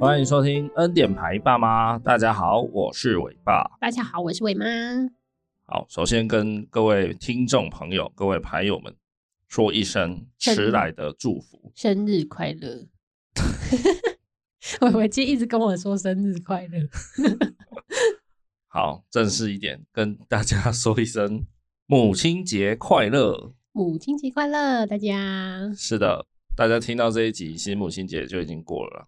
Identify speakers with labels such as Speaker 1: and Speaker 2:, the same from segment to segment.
Speaker 1: 欢迎收听恩典牌爸妈，大家好，我是伟爸。
Speaker 2: 大家好，我是伟妈。
Speaker 1: 好，首先跟各位听众朋友、各位牌友们说一声迟来的祝福，
Speaker 2: 生日快乐！伟伟今天一直跟我说生日快乐。
Speaker 1: 好，正式一点，跟大家说一声母亲节快乐！
Speaker 2: 母亲节快乐，大家。
Speaker 1: 是的，大家听到这一集，其实母亲节就已经过了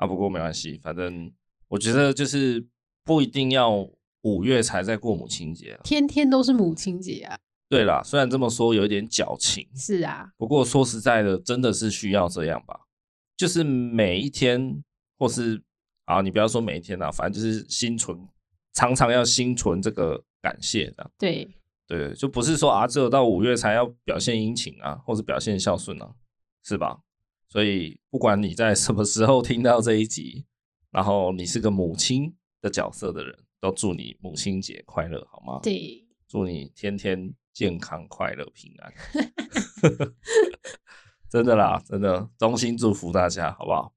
Speaker 1: 啊。不过没关系，反正我觉得就是不一定要五月才在过母亲节啊，
Speaker 2: 天天都是母亲节啊。
Speaker 1: 对啦，虽然这么说有一点矫情，
Speaker 2: 是啊。
Speaker 1: 不过说实在的，真的是需要这样吧？就是每一天，或是啊，你不要说每一天啊，反正就是心存。常常要心存这个感谢的，
Speaker 2: 对
Speaker 1: 对，就不是说啊，只有到五月才要表现殷勤啊，或是表现孝顺啊，是吧？所以不管你在什么时候听到这一集，然后你是个母亲的角色的人，都祝你母亲节快乐，好吗？
Speaker 2: 对，
Speaker 1: 祝你天天健康、快乐、平安。真的啦，真的，衷心祝福大家，好不好？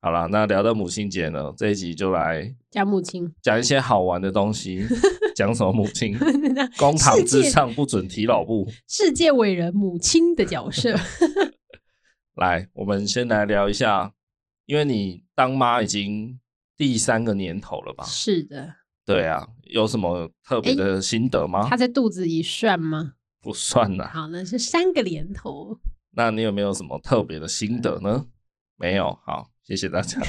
Speaker 1: 好了，那聊到母亲节呢，这一集就来
Speaker 2: 讲母亲，
Speaker 1: 讲一些好玩的东西。讲什么母亲？公堂之上不准提老布。
Speaker 2: 世界伟人母亲的角色。
Speaker 1: 来，我们先来聊一下，因为你当妈已经第三个年头了吧？
Speaker 2: 是的。
Speaker 1: 对啊，有什么特别的心得吗？
Speaker 2: 她在肚子里算吗？
Speaker 1: 不算啦。
Speaker 2: 好，那是三个年头。
Speaker 1: 那你有没有什么特别的心得呢？没有。好。谢谢大家。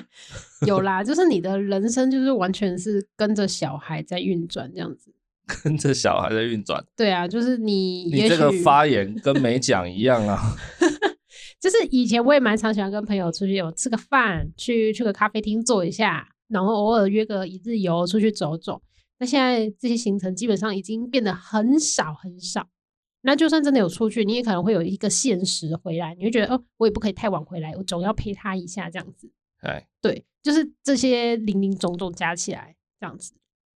Speaker 2: 有啦，就是你的人生就是完全是跟着小孩在运转这样子。
Speaker 1: 跟着小孩在运转。
Speaker 2: 对啊，就是你。
Speaker 1: 你这个发言跟没讲一样啊。
Speaker 2: 就是以前我也蛮常喜欢跟朋友出去，有吃个饭，去去个咖啡厅坐一下，然后偶尔约个一日游出去走走。那现在这些行程基本上已经变得很少很少。那就算真的有出去，你也可能会有一个限时回来，你会觉得哦，我也不可以太晚回来，我总要陪他一下这样子。
Speaker 1: 对
Speaker 2: 对，就是这些零零总总加起来这样子。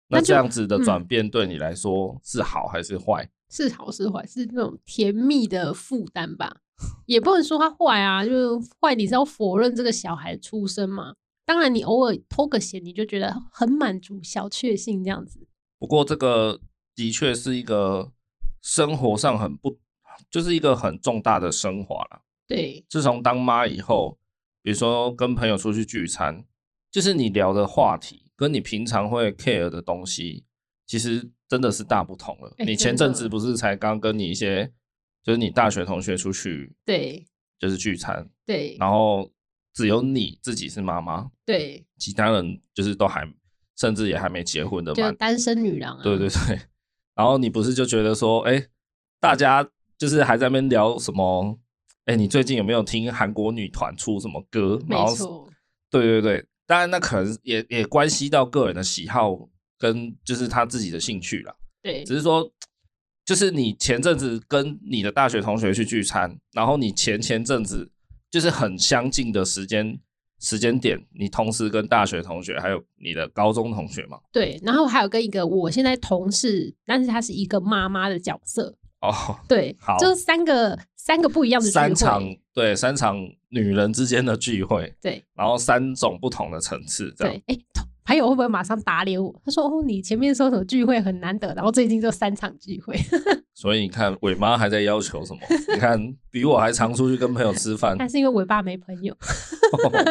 Speaker 1: 那这样子的转变对你来说是好还是坏？
Speaker 2: 是好是坏？是那种甜蜜的负担吧？也不能说他坏啊，就是坏，你是要否认这个小孩出生嘛？当然，你偶尔偷个闲，你就觉得很满足、小确幸这样子。
Speaker 1: 不过这个的确是一个。生活上很不，就是一个很重大的升华了。
Speaker 2: 对，
Speaker 1: 自从当妈以后，比如说跟朋友出去聚餐，就是你聊的话题跟你平常会 care 的东西，其实真的是大不同了。欸、你前阵子不是才刚跟你一些，就是你大学同学出去，
Speaker 2: 对，
Speaker 1: 就是聚餐，
Speaker 2: 对，
Speaker 1: 然后只有你自己是妈妈，
Speaker 2: 对，
Speaker 1: 其他人就是都还，甚至也还没结婚的嘛，
Speaker 2: 单身女郎啊，
Speaker 1: 对对对。然后你不是就觉得说，哎、欸，大家就是还在那边聊什么？哎、欸，你最近有没有听韩国女团出什么歌？
Speaker 2: 没错，
Speaker 1: 对对对，当然那可能也也关系到个人的喜好跟就是他自己的兴趣了。
Speaker 2: 对，
Speaker 1: 只是说，就是你前阵子跟你的大学同学去聚餐，然后你前前阵子就是很相近的时间。时间点，你同时跟大学同学还有你的高中同学嘛？
Speaker 2: 对，然后还有跟一个我现在同事，但是他是一个妈妈的角色
Speaker 1: 哦。
Speaker 2: 对，
Speaker 1: 好，
Speaker 2: 就是三个三个不一样的
Speaker 1: 三场对三场女人之间的聚会，
Speaker 2: 对，
Speaker 1: 然后三种不同的层次，这样。
Speaker 2: 对，哎，还有会不会马上打脸我？他说：“哦，你前面说什么聚会很难得，然后最近就三场聚会。”
Speaker 1: 所以你看，伟妈还在要求什么？你看，比我还常出去跟朋友吃饭。
Speaker 2: 还是因为伟爸没朋友。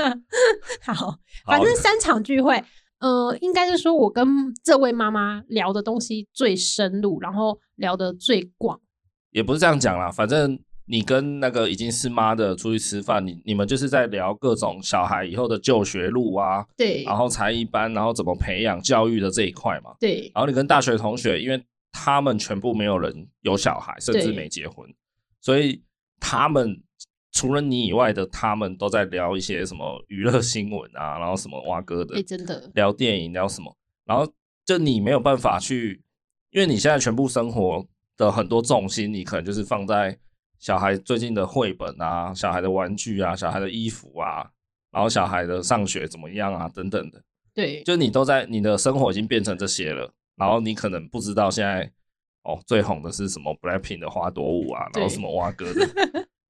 Speaker 2: 好，反正三场聚会，呃，应该是说我跟这位妈妈聊的东西最深入，然后聊得最广。
Speaker 1: 也不是这样讲啦，反正你跟那个已经是妈的出去吃饭，你你们就是在聊各种小孩以后的就学路啊，
Speaker 2: 对，
Speaker 1: 然后才艺班，然后怎么培养教育的这一块嘛，
Speaker 2: 对。
Speaker 1: 然后你跟大学同学，因为他们全部没有人有小孩，甚至没结婚，所以他们除了你以外的，他们都在聊一些什么娱乐新闻啊，然后什么挖哥的，
Speaker 2: 欸，真的
Speaker 1: 聊电影聊什么，然后就你没有办法去，因为你现在全部生活的很多重心，你可能就是放在小孩最近的绘本啊、小孩的玩具啊、小孩的衣服啊，然后小孩的上学怎么样啊等等的，
Speaker 2: 对，就
Speaker 1: 你都在你的生活已经变成这些了。然后你可能不知道现在哦最红的是什么 Blackpink 的花朵舞啊，然后什么蛙哥的，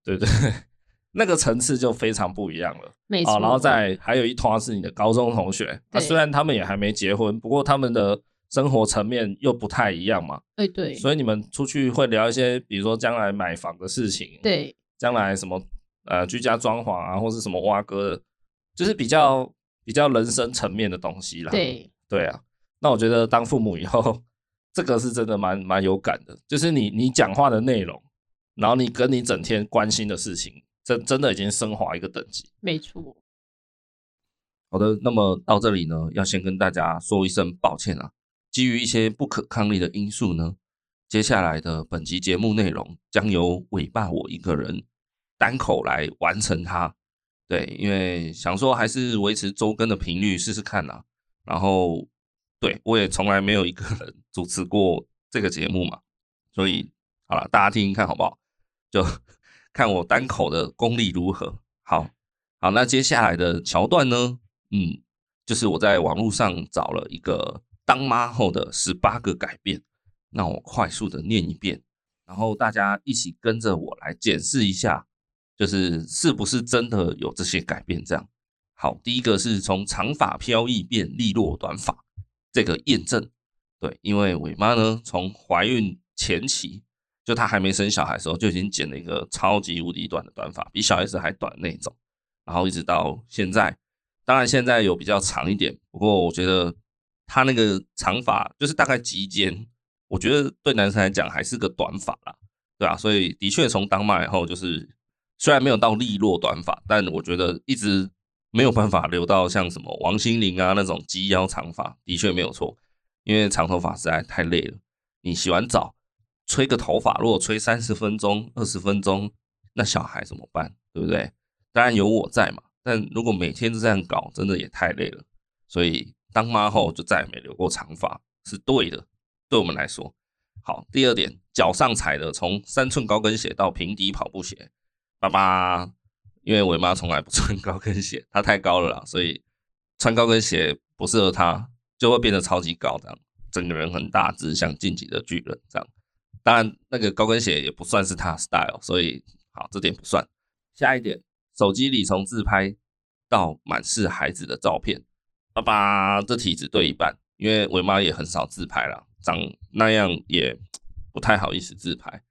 Speaker 1: 对对，对，那个层次就非常不一样了。
Speaker 2: 没错。
Speaker 1: 然后再还有一团是你的高中同学，那虽然他们也还没结婚，不过他们的生活层面又不太一样嘛。
Speaker 2: 对对。
Speaker 1: 所以你们出去会聊一些，比如说将来买房的事情，
Speaker 2: 对，
Speaker 1: 将来什么呃居家装潢啊，或是什么挖哥的，就是比较比较人生层面的东西啦。
Speaker 2: 对
Speaker 1: 对啊。那我觉得当父母以后，这个是真的蛮 蛮有感的，就是你你讲话的内容，然后你跟你整天关心的事情，真真的已经升华一个等级。
Speaker 2: 没错。
Speaker 1: 好的，那么到这里呢，要先跟大家说一声抱歉啊，基于一些不可抗力的因素呢，接下来的本集节目内容将由尾巴我一个人单口来完成它。对，因为想说还是维持周更的频率试试看啦，然后。对，我也从来没有一个人主持过这个节目嘛，所以好了，大家听听看好不好？就 看我单口的功力如何。好，好，那接下来的桥段呢？嗯，就是我在网络上找了一个当妈后的十八个改变，那我快速的念一遍，然后大家一起跟着我来检视一下，就是是不是真的有这些改变？这样。好，第一个是从长发飘逸变利落短发。这个验证，对，因为伟妈呢，从怀孕前期，就她还没生小孩的时候，就已经剪了一个超级无敌短的短发，比小 S 还短那种，然后一直到现在，当然现在有比较长一点，不过我觉得他那个长发就是大概及肩，我觉得对男生来讲还是个短发啦，对啊，所以的确从当妈以后，就是虽然没有到利落短发，但我觉得一直。没有办法留到像什么王心凌啊那种及腰长发，的确没有错，因为长头发实在太累了。你洗完澡吹个头发，如果吹三十分钟、二十分钟，那小孩怎么办？对不对？当然有我在嘛，但如果每天都这样搞，真的也太累了。所以当妈后就再也没留过长发，是对的。对我们来说，好。第二点，脚上踩的从三寸高跟鞋到平底跑步鞋，爸爸。因为我妈从来不穿高跟鞋，她太高了啦，所以穿高跟鞋不适合她，就会变得超级高，这样整个人很大只，像进击的巨人这样。当然，那个高跟鞋也不算是她 style，所以好，这点不算。下一点，手机里从自拍到满是孩子的照片，爸爸这题只对一半，因为伟妈也很少自拍啦，长那样也不太好意思自拍。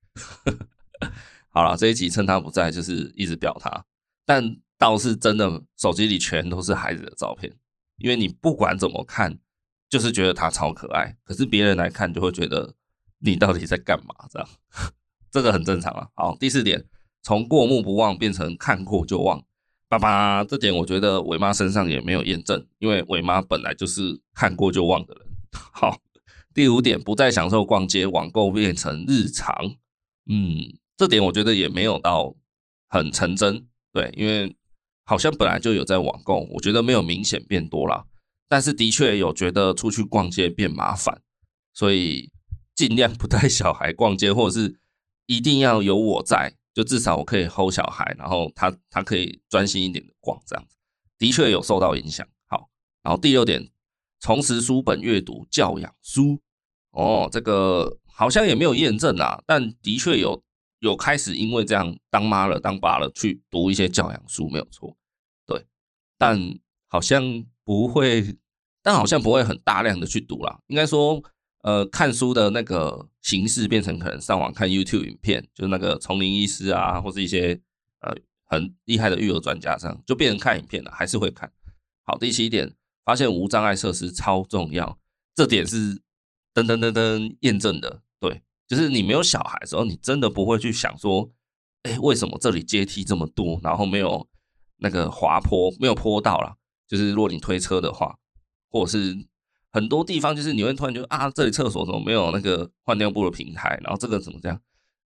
Speaker 1: 好了，这一集趁她不在，就是一直表她。但倒是真的，手机里全都是孩子的照片，因为你不管怎么看，就是觉得他超可爱。可是别人来看，就会觉得你到底在干嘛？这样，这个很正常啊。好，第四点，从过目不忘变成看过就忘。爸爸，这点我觉得伟妈身上也没有验证，因为伟妈本来就是看过就忘的人。好，第五点，不再享受逛街，网购变成日常。嗯，这点我觉得也没有到很成真。对，因为好像本来就有在网购，我觉得没有明显变多啦，但是的确有觉得出去逛街变麻烦，所以尽量不带小孩逛街，或者是一定要有我在，就至少我可以 hold 小孩，然后他他可以专心一点的逛，这样子的确有受到影响。好，然后第六点，重拾书本阅读教养书，哦，这个好像也没有验证啊，但的确有。有开始因为这样当妈了当爸了去读一些教养书没有错，对，但好像不会，但好像不会很大量的去读啦。应该说，呃，看书的那个形式变成可能上网看 YouTube 影片，就是那个丛林医师啊，或是一些呃很厉害的育儿专家这样，就变成看影片了，还是会看。好，第七点，发现无障碍设施超重要，这点是噔噔噔噔验证的，对。就是你没有小孩的时候，你真的不会去想说，哎，为什么这里阶梯这么多，然后没有那个滑坡，没有坡道啦。就是如果你推车的话，或者是很多地方，就是你会突然觉得啊，这里厕所怎么没有那个换尿布的平台，然后这个怎么这样？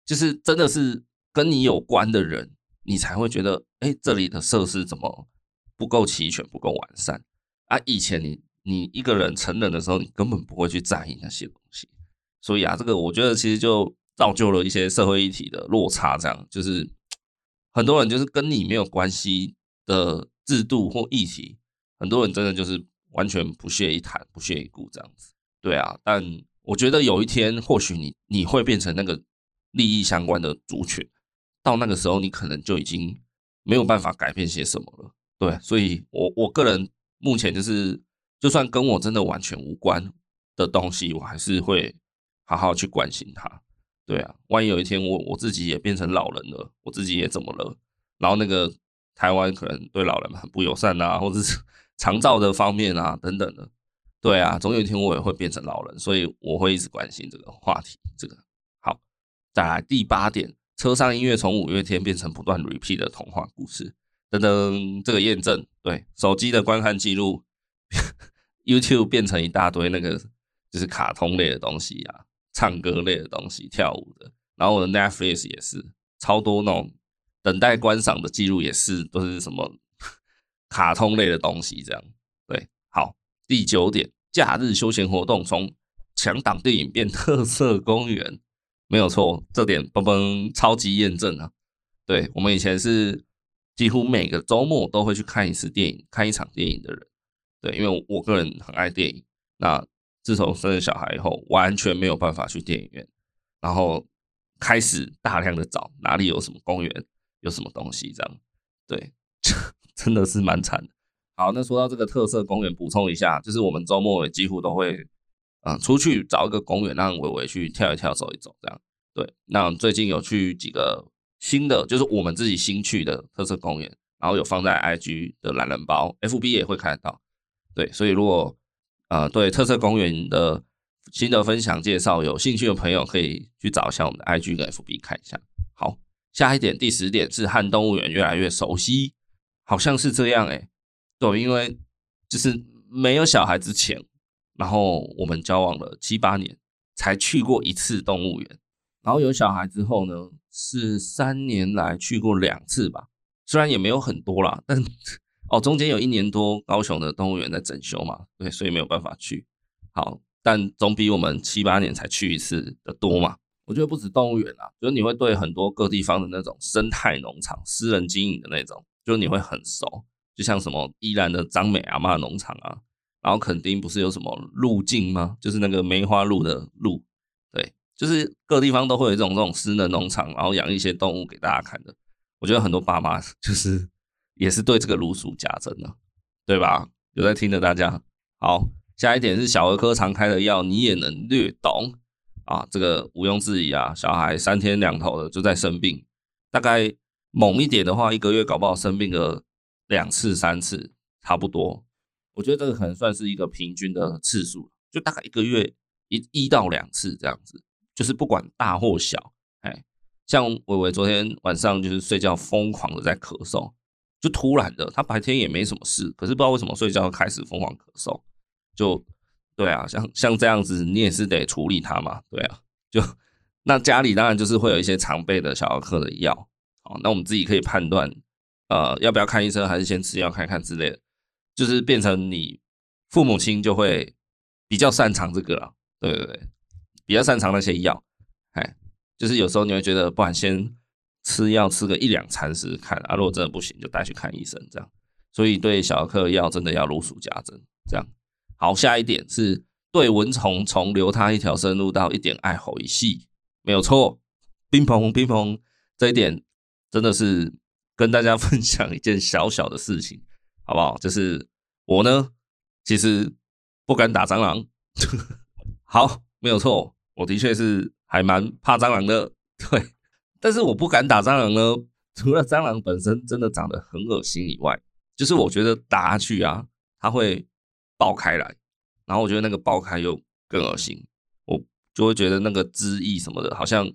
Speaker 1: 就是真的是跟你有关的人，你才会觉得，哎，这里的设施怎么不够齐全，不够完善啊？以前你你一个人成人的时候，你根本不会去在意那些东西。所以啊，这个我觉得其实就造就了一些社会议题的落差，这样就是很多人就是跟你没有关系的制度或议题，很多人真的就是完全不屑一谈、不屑一顾这样子。对啊，但我觉得有一天或许你你会变成那个利益相关的族群，到那个时候你可能就已经没有办法改变些什么了。对，所以我我个人目前就是，就算跟我真的完全无关的东西，我还是会好好去关心它。对啊，万一有一天我我自己也变成老人了，我自己也怎么了？然后那个台湾可能对老人很不友善啊，或者是长照的方面啊等等的。对啊，总有一天我也会变成老人，所以我会一直关心这个话题。这个好，再来第八点，车上音乐从五月天变成不断 repeat 的童话故事。等等，这个验证对手机的观看记录，YouTube 变成一大堆那个就是卡通类的东西啊，唱歌类的东西，跳舞的。然后我的 Netflix 也是超多那种等待观赏的记录，也是都是什么卡通类的东西这样。对，好，第九点，假日休闲活动从强档电影变特色公园，没有错，这点嘣嘣超级验证啊。对，我们以前是。几乎每个周末都会去看一次电影，看一场电影的人，对，因为我个人很爱电影。那自从生了小孩以后，完全没有办法去电影院，然后开始大量的找哪里有什么公园，有什么东西这样，对，真的是蛮惨的。好，那说到这个特色公园，补充一下，就是我们周末也几乎都会，嗯，出去找一个公园，让伟伟去跳一跳，走一走，这样。对，那最近有去几个。新的就是我们自己新去的特色公园，然后有放在 IG 的懒人包，FB 也会看得到。对，所以如果呃对特色公园的新的分享介绍有兴趣的朋友，可以去找一下我们的 IG 跟 FB 看一下。好，下一点第十点是和动物园越来越熟悉，好像是这样哎、欸。对，因为就是没有小孩之前，然后我们交往了七八年，才去过一次动物园。然后有小孩之后呢，是三年来去过两次吧，虽然也没有很多啦，但哦，中间有一年多高雄的动物园在整修嘛，对，所以没有办法去。好，但总比我们七八年才去一次的多嘛。我觉得不止动物园啦，就是你会对很多各地方的那种生态农场、私人经营的那种，就你会很熟。就像什么宜兰的张美阿嬷农场啊，然后垦丁不是有什么鹿径吗？就是那个梅花鹿的鹿。对就是各地方都会有这种这种私人农场，然后养一些动物给大家看的。我觉得很多爸妈 就是也是对这个如数家珍的，对吧？有在听的大家好。下一点是小儿科常开的药，你也能略懂啊。这个毋庸置疑啊，小孩三天两头的就在生病，大概猛一点的话，一个月搞不好生病个两次三次，差不多。我觉得这个可能算是一个平均的次数，就大概一个月一一到两次这样子。就是不管大或小，哎，像伟伟昨天晚上就是睡觉疯狂的在咳嗽，就突然的，他白天也没什么事，可是不知道为什么睡觉开始疯狂咳嗽，就对啊，像像这样子，你也是得处理他嘛，对啊，就 那家里当然就是会有一些常备的小儿科的药，好，那我们自己可以判断，呃，要不要看医生，还是先吃药看看之类的，就是变成你父母亲就会比较擅长这个了，对对对。比较擅长那些药，哎，就是有时候你会觉得，不然先吃药吃个一两餐试试看啊，如果真的不行，就带去看医生这样。所以对小儿科的药真的要如数家珍，这样。好，下一点是对蚊虫从留它一条生路到一点爱吼一戏，没有错。冰棚冰棚这一点真的是跟大家 分享一件小小的事情，好不好？就是我呢，其实不敢打蟑螂。好，没有错。我的确是还蛮怕蟑螂的，对，但是我不敢打蟑螂呢。除了蟑螂本身真的长得很恶心以外，就是我觉得打下去啊，它会爆开来，然后我觉得那个爆开又更恶心，我就会觉得那个汁液什么的，好像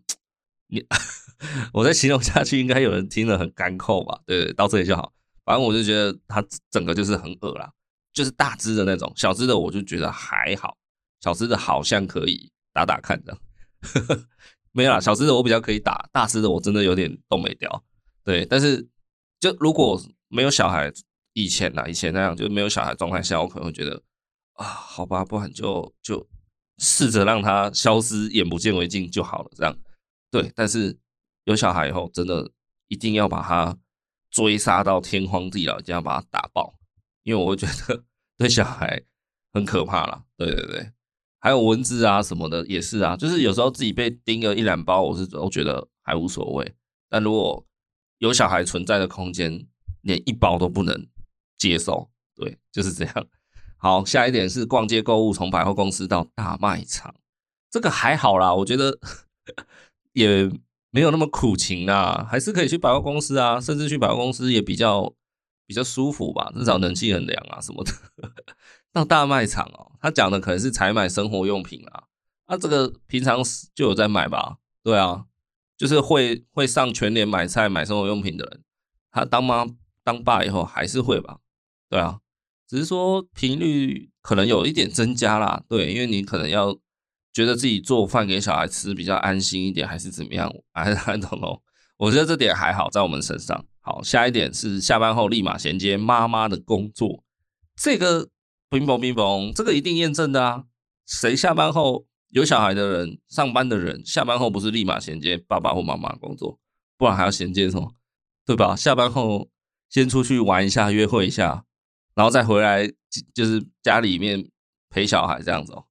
Speaker 1: 你 我再形容下去，应该有人听了很干扣吧？对，到这里就好。反正我就觉得它整个就是很恶啦，就是大只的那种，小只的我就觉得还好，小只的好像可以。打打看的，没有啦，小只的我比较可以打，大只的我真的有点动没掉。对，但是就如果没有小孩以前呐，以前那样就没有小孩状态下，我可能会觉得啊，好吧，不然就就试着让它消失，眼不见为净就好了。这样对，但是有小孩以后，真的一定要把他追杀到天荒地老，一定要把他打爆，因为我会觉得对小孩很可怕啦。对对对。还有蚊子啊什么的也是啊，就是有时候自己被叮个一两包，我是都觉得还无所谓。但如果有小孩存在的空间，连一包都不能接受。对，就是这样。好，下一点是逛街购物，从百货公司到大卖场，这个还好啦，我觉得也没有那么苦情啊，还是可以去百货公司啊，甚至去百货公司也比较比较舒服吧，至少冷气很凉啊什么的。到大卖场哦，他讲的可能是采买生活用品啊，那、啊、这个平常就有在买吧？对啊，就是会会上全年买菜买生活用品的人，他当妈当爸以后还是会吧？对啊。只是说频率可能有一点增加啦，对，因为你可能要觉得自己做饭给小孩吃比较安心一点，还是怎么样？还是还懂哦？我觉得这点还好，在我们身上。好，下一点是下班后立马衔接妈妈的工作，这个冰崩冰崩，这个一定验证的啊！谁下班后有小孩的人，上班的人下班后不是立马衔接爸爸或妈妈工作，不然还要衔接什么？对吧？下班后先出去玩一下，约会一下。然后再回来，就是家里面陪小孩这样子哦，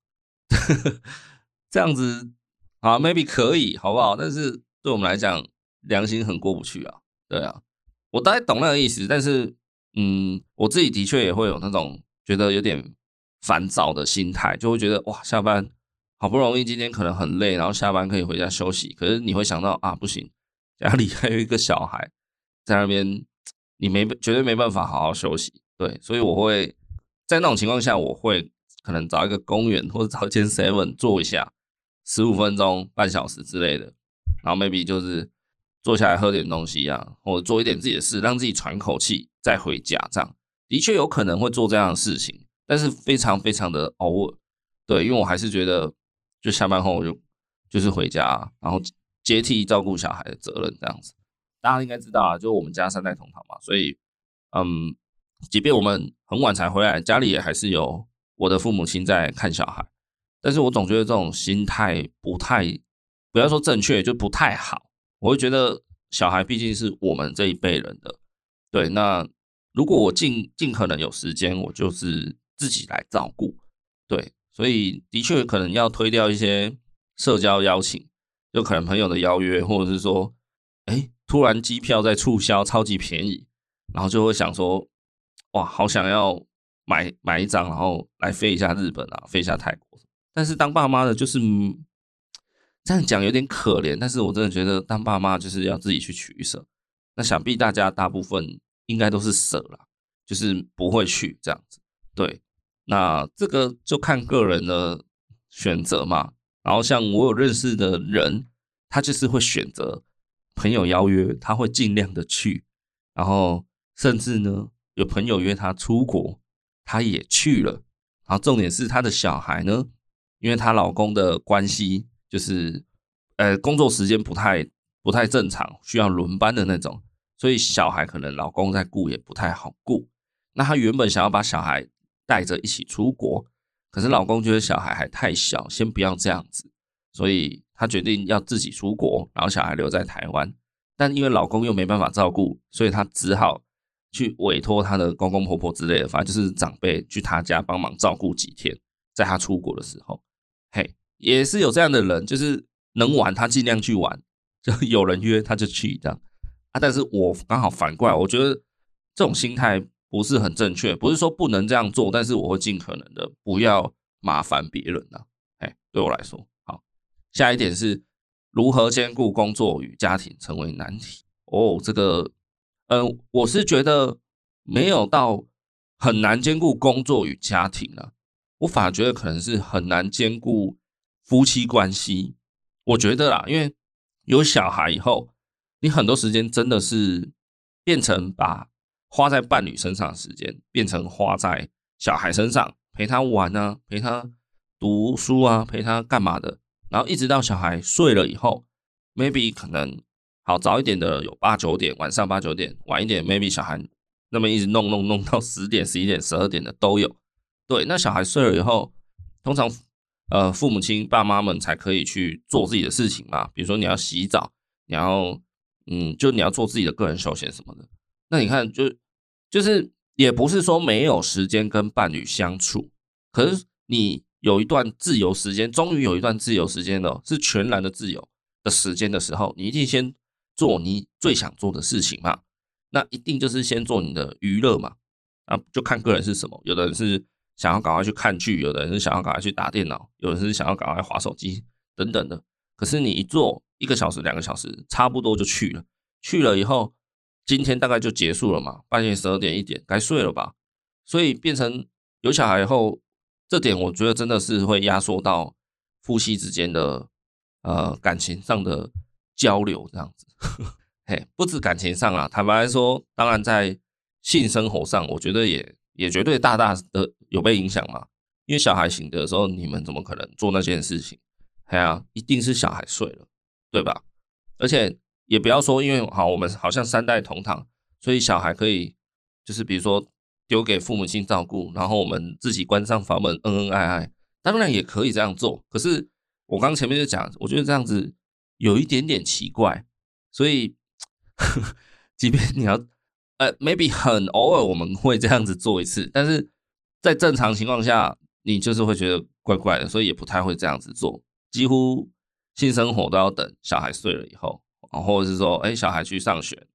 Speaker 1: 这样子啊，maybe 可以，好不好？但是对我们来讲，良心很过不去啊。对啊，我大概懂那个意思，但是嗯，我自己的确也会有那种觉得有点烦躁的心态，就会觉得哇，下班好不容易今天可能很累，然后下班可以回家休息，可是你会想到啊，不行，家里 还有一个小孩在那边，你没绝对没办法好好休息。对，所以我会在那种情况下，我会可能找一个公园或者找一间 seven 坐一下，十五分钟、半小时之类的，然后 maybe 就是坐下来喝点东西啊，或者做一点自己的事，让自己喘口气再回家。这样的确有可能会做这样的事情，但是非常非常的偶尔。对，因为我还是觉得，就下班后我就就是回家，然后接替照顾小孩的责任这样子。大家应该知道啊，就我们家三代同堂嘛，所以嗯。即便我们很晚才回来，家里也还是有我的父母亲在看小孩，但是我总觉得这种心态不太，不要说正确，就不太好。我会觉得小孩毕竟是我们这一辈人的，对。那如果我尽尽可能有时间，我就是自己来照顾，对。所以的确可能要推掉一些社交邀请，就可能朋友的邀约，或者是说，哎，突然机票在促销，超级便宜，然后就会想说。哇，好想要买买一张，然后来飞一下日本啊，飞一下泰国。但是当爸妈的，就是这样讲有点可怜。但是我真的觉得当爸妈就是要自己去取舍。那想必大家大部分应该都是舍了，就是不会去这样子。对，那这个就看个人的选择嘛。然后像我有认识的人，他就是会选择朋友邀约，他会尽量的去，然后甚至呢。有朋友约他出国，他也去了。然后重点是他的小孩呢，因为她老公的关系，就是呃工作时间不太不太正常，需要轮班的那种，所以小孩可能老公在顾也不太好顾。那她原本想要把小孩带着一起出国，可是老公觉得小孩还太小，先不要这样子，所以她决定要自己出国，然后小孩留在台湾。但因为老公又没办法照顾，所以她只好。去委托他的公公婆婆之类的，反正就是长辈去他家帮忙照顾几天，在他出国的时候，嘿，也是有这样的人，就是能玩他尽量去玩，就 有人约他就去这样啊。但是我刚好反过来，我觉得这种心态不是很正确，不是说不能这样做，但是我会尽可能的不要麻烦别人啊。哎，对我来说，好，下一点是如何兼顾工作与家庭成为难题哦，这个。嗯，我是觉得没有到很难兼顾工作与家庭啊，我反而觉得可能是很难兼顾夫妻关系。我觉得啦，因为有小孩以后，你很多时间真的是变成把花在伴侣身上的时间变成花在小孩身上，陪他玩啊，陪他读书啊，陪他干嘛的，然后一直到小孩睡了以后，maybe 可能。好，早一点的有八九点，晚上八九点；晚一点，maybe 小孩那么一直弄弄弄到十点、十一点、十二点的都有。对，那小孩睡了以后，通常呃父母亲爸妈们才可以去做自己的事情嘛。比如说你要洗澡，你要嗯，就你要做自己的个人休闲什么的。那你看，就就是也不是说没有时间跟伴侣相处，可是你有一段自由时间，终于有一段自由时间了，是全然的自由的时间的时候，你一定先。做你最想做的事情嘛，那一定就是先做你的娱乐嘛，啊，就看个人是什么，有的人是想要赶快去看剧，有的人是想要赶快去打电脑，有的人是想要赶快划手机等等的。可是你一做一个小时、两个小时，差不多就去了，去了以后，今天大概就结束了嘛，半夜十二点一点该睡了吧，所以变成有小孩以后，这点我觉得真的是会压缩到夫妻之间的呃感情上的交流这样子，嘿，不止感情上啊，坦白来说，当然在性生活上，我觉得也也绝对大大的有被影响嘛，因为小孩醒的时候，你们怎么可能做那件事情？哎呀，一定是小孩睡了，对吧？而且。也不要说，因为好，我们好像三代同堂，所以小孩可以就是比如说丢给父母亲照顾，然后我们自己关上房门，恩恩爱爱，当然也可以这样做。可是我刚前面就讲，我觉得这样子有一点点奇怪，所以呵 呵即便你要呃，maybe 很偶尔我们会这样子做一次，但是在正常情况下，你就是会觉得怪怪的，所以也不太会这样子做。几乎性生活都要等小孩睡了以后。或者是说，哎，小孩去上学，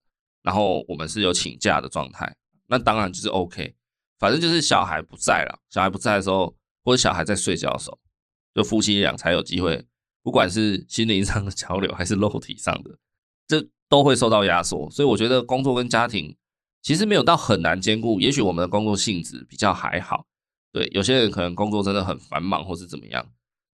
Speaker 1: 然后我们是有请假的状态，那当然就是 OK，反正就是小孩不在了，小孩不在的时候，或者小孩在睡觉的时候，就夫妻俩才有机会，不管是心灵上的交流还是肉体上的，这都会受到压缩。所以我觉得工作跟家庭其实没有到很难兼顾，也许我们的工作性质比较还好，对，有些人可能工作真的很繁忙或是怎么样，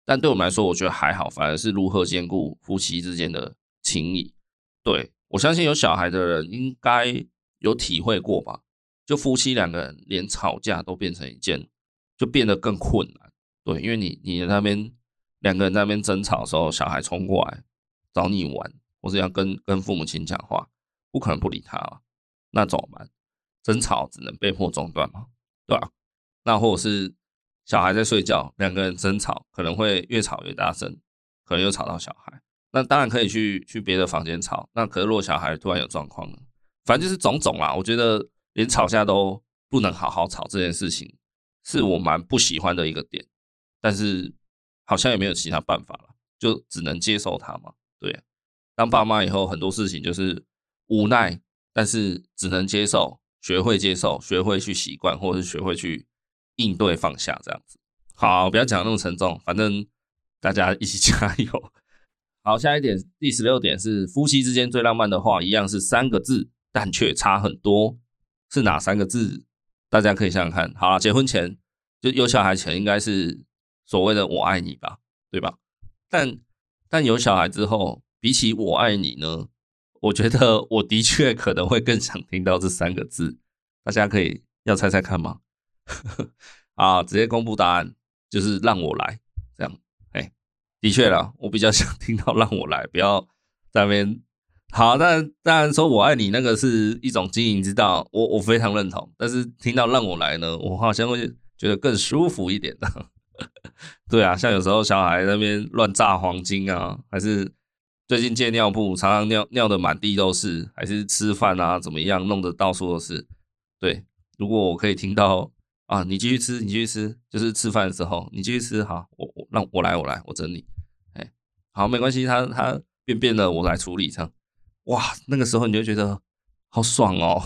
Speaker 1: 但对我们来说，我觉得还好，反而是如何兼顾夫妻之间的。情谊，对，我相信有小孩的人应该有体会过吧？就夫妻两个人连吵架都变成一件，就变得更困难。对，因为你你那边两个人在那边争吵的时候，小孩冲过来找你玩，或是要跟跟父母亲讲话，不可能不理他啊。那怎么办？争吵只能被迫中断嘛，对吧？那或者是小孩在睡觉，两个人争吵可能会越吵越大声，可能又吵到小孩。那当然可以去去别的房间吵，那可是如果小孩突然有状况了，反正就是种种啦。我觉得连吵架都不能好好吵这件事情，是我蛮不喜欢的一个点。但是好像也没有其他办法了，就只能接受它嘛。对，当爸妈以后很多事情就是无奈，但是只能接受，学会接受，学会去习惯，或者是学会去应对放下这样子。好，不要讲那么沉重，反正大家一起 加油。好，下一点，第十六点是夫妻之间最浪漫的话，一样是三个字，但却差很多。是哪三个字？大家可以想想看。好了，结婚前就有小孩前，应该是所谓的“我爱你”吧，对吧？但但有小孩之后，比起“我爱你”呢，我觉得我的确可能会更想听到这三个字。大家可以要猜猜看吗？啊，直接公布答案，就是让我来这样。哎。的确啦，我比较想听到“让我来”，不要在那边。好，但当然说我爱你那个是一种经营之道，我我非常认同。但是听到“让我来”呢，我好像会觉得更舒服一点的。对啊，像有时候小孩那边乱炸黄金啊，还是最近戒尿布，常常尿尿的满地都是，还是吃饭啊怎么样，弄得到处都是。对，如果我可以听到啊，你继续吃，你继续吃，就是吃饭的时候，你继续吃，好，我我让我来，我来，我整理。哎好，没关系，他他便便了，我来处理这样。哇，那个时候你就觉得好爽哦。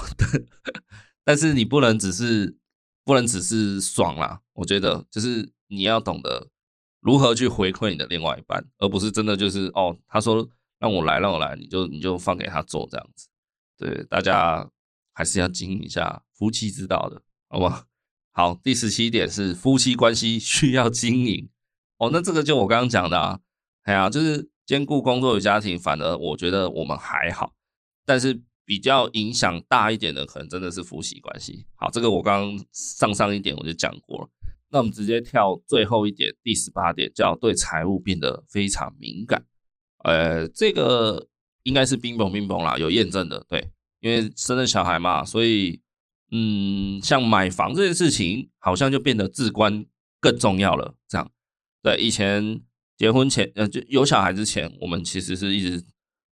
Speaker 1: 但是你不能只是不能只是爽啦，我觉得就是你要懂得如何去回馈你的另外一半，而不是真的就是哦，他说让我来让我来，你就你就放给他做这样子。对，大家还是要经营一下夫妻之道的，好不好？好，第十七点是夫妻关系 需要经营。哦，那这个就我刚刚讲的啊。哎呀，就是兼顾工作与家庭，反而我觉得我们还好，但是比较影响大一点的，可能真的是夫妻关系。好，这个我刚刚上上一点我就讲过了，那我们直接跳最后一点，第十八点，叫对财务变得非常敏感。呃，这个应该是冰崩冰崩啦，有验证的，对，因为生了小孩嘛，所以嗯，像买房这件事情，好像就变得至关更重要了。这样，对，以前。结婚前，呃，就有小孩之前，我们其实是一直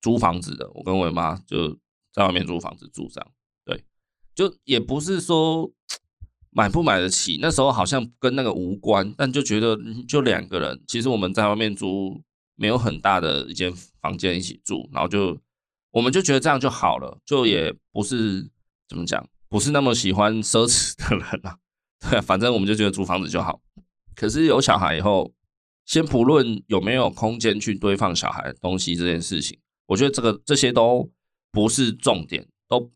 Speaker 1: 租房子的。我跟我妈就在外面租房子住，这样，对，就也不是说买不买得起，那时候好像跟那个无关，但就觉得就两个人，其实我们在外面租没有很大的一间房间一起住，然后就我们就觉得这样就好了，就也不是怎么讲，不是那么喜欢奢侈的人啊。对，反正我们就觉得租房子就好。可是有小孩以后，先不论有没有空间去堆放小孩的东西这件事情，我觉得这个这些都不是重点，都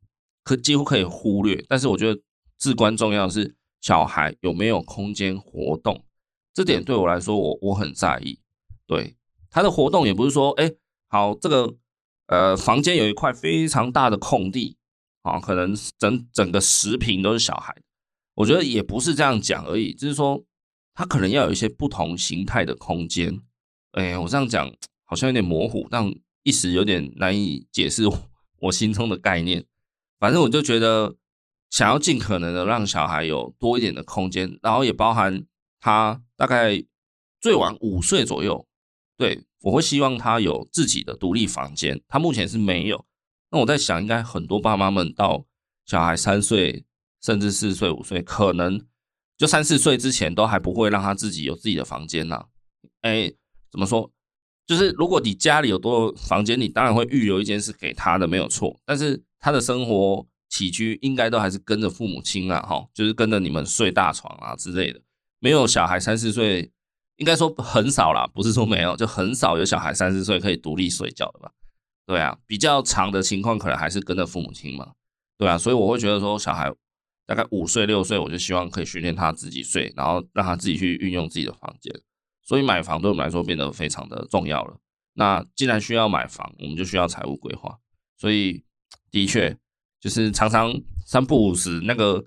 Speaker 1: 可几乎可以忽略。但是我觉得至关重要的是小孩有没有空间活动，这点对我来说我我很在意。对，他的活动也不是说，哎，好，这个呃房间有一块非常大的空地啊，可能整整个十平都是小孩。我觉得也不是这样讲而已，就是说，他可能要有一些不同形态的空间。哎，我这样讲好像有点模糊，但一时有点难以解释我心中的概念。反正我就觉得，想要尽可能的让小孩有多一点的空间，然后也包含他大概最晚五岁左右，对，我会希望他有自己的独立房间。他目前是没有。那我在想，应该很多爸妈们到小孩三岁。甚至四岁五岁，可能就三四岁之前都还不会让他自己有自己的房间呐。哎，怎么说？就是如果你家里有多房间，你当然会预留一间是给他的，没有错。但是他的生活起居应该都还是跟着父母亲啊，哈，就是跟着你们睡大床啊之类的。没有小孩三四岁，应该说很少啦，不是说没有，就很少有小孩三四岁可以独立睡觉的吧？对啊，比较长的情况可能还是跟着父母亲嘛。对啊，所以我会觉得说小孩。大概五岁六岁，我就希望可以训练他自己睡，然后让他自己去运用自己的房间。所以买房对我们来说变得非常的重要了。那既然需要买房，我们就需要财务规划。所以的确，就是常常三不五时那个，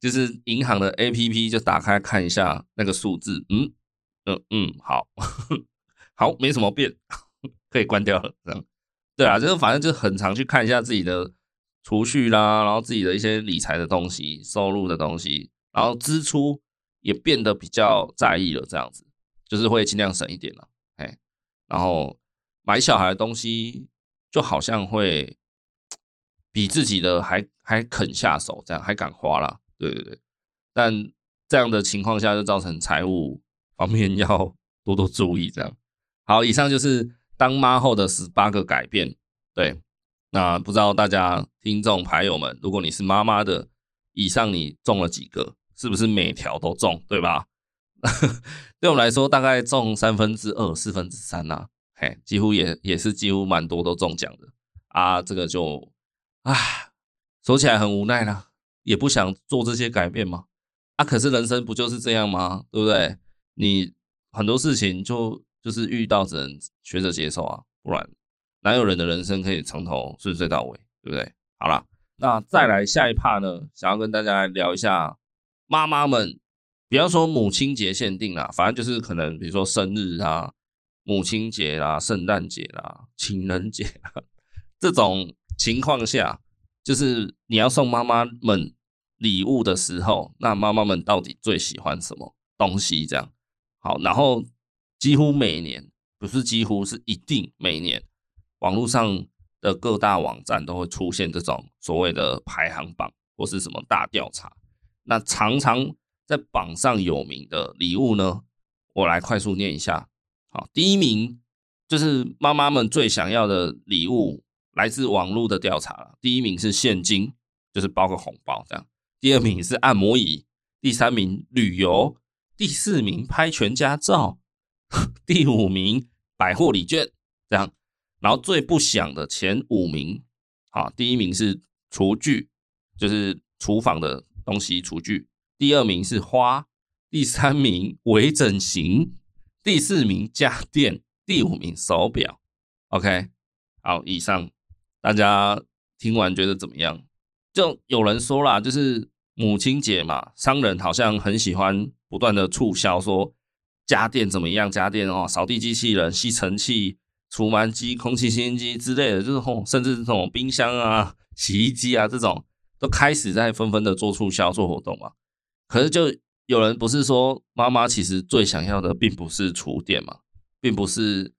Speaker 1: 就是银行的 APP 就打开看一下那个数字，嗯嗯嗯，好 好，没什么变，可以关掉了。这样，对啊，就是反正就很常去看一下自己的。储蓄啦，然后自己的一些理财的东西、收入的东西，然后支出也变得比较在意了，这样子就是会尽量省一点了，哎，然后买小孩的东西就好像会比自己的还还肯下手，这样还敢花啦，对对对，但这样的情况下就造成财务方面 要多多注意，这样。好，以上就是当妈后的十八个改变，对。那不知道大家听众牌友们，如果你是妈妈的，以上你中了几个？是不是每条都中？对吧？对我们来说，大概中三分之二、四分之三呐，嘿，几乎也也是几乎蛮多都中奖的啊。这个就啊，说起来很无奈啦，也不想做这些改变嘛。啊，可是人生不就是这样吗？对不对？你很多事情就就是遇到只能学着接受啊，不然。哪有人的人生可以从头顺遂到尾，对不对？好了，那再来下一趴呢，想要跟大家来聊一下妈妈们，比方说母亲节限定啦，反正就是可能比如说生日啊、母亲节啦、圣诞节啦、情人节啦，这种情况下，就是你要送妈妈们礼物的时候，那妈妈们到底最喜欢什么东西？这样好，然后几乎每年，不是几乎是一定每年。网络上的各大网站都会出现这种所谓的排行榜或是什么大调查，那常常在榜上有名的礼物呢，我来快速念一下。好，第一名就是妈妈们最想要的礼物，来自网络的调查。第一名是现金，就是包个红包这样。第二名是按摩椅，第三名旅游，第四名拍全家照，第五名百货礼券这样。然后最不响的前五名，啊，第一名是厨具，就是厨房的东西，厨具。第二名是花，第三名微整形，第四名家电，第五名手表。OK，好，以上大家听完觉得怎么样？就有人说啦，就是母亲节嘛，商人好像很喜欢不断的促销，说家电怎么样？家电哦，扫地机器人、吸尘器。除螨机、空气清新机之类的，就是吼，甚至这种冰箱啊、洗衣机啊这种，都开始在纷纷的做促销、做活动嘛。可是就有人不是说，妈妈其实最想要的并不是厨电嘛，并不是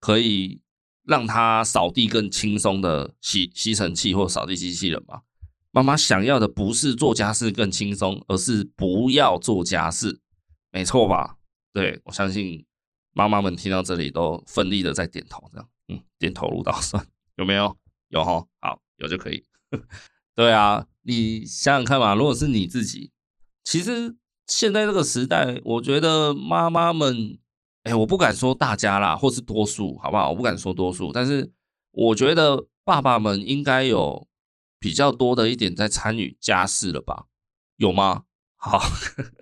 Speaker 1: 可以让她扫地更轻松的吸吸尘器或扫地机器人嘛。妈妈想要的不是做家事更轻松，而是不要做家事，没错吧？对，我相信。妈妈们听到这里都奋力的在点头，这样，嗯，点头如捣蒜。有没有？有哈，好，有就可以。对啊，你想想看嘛，如果是你自己，其实现在这个时代，我觉得妈妈们，哎，我不敢说大家啦，或是多数，好不好？我不敢说多数，但是我觉得爸爸们应该有比较多的一点在参与家事了吧？有吗？好，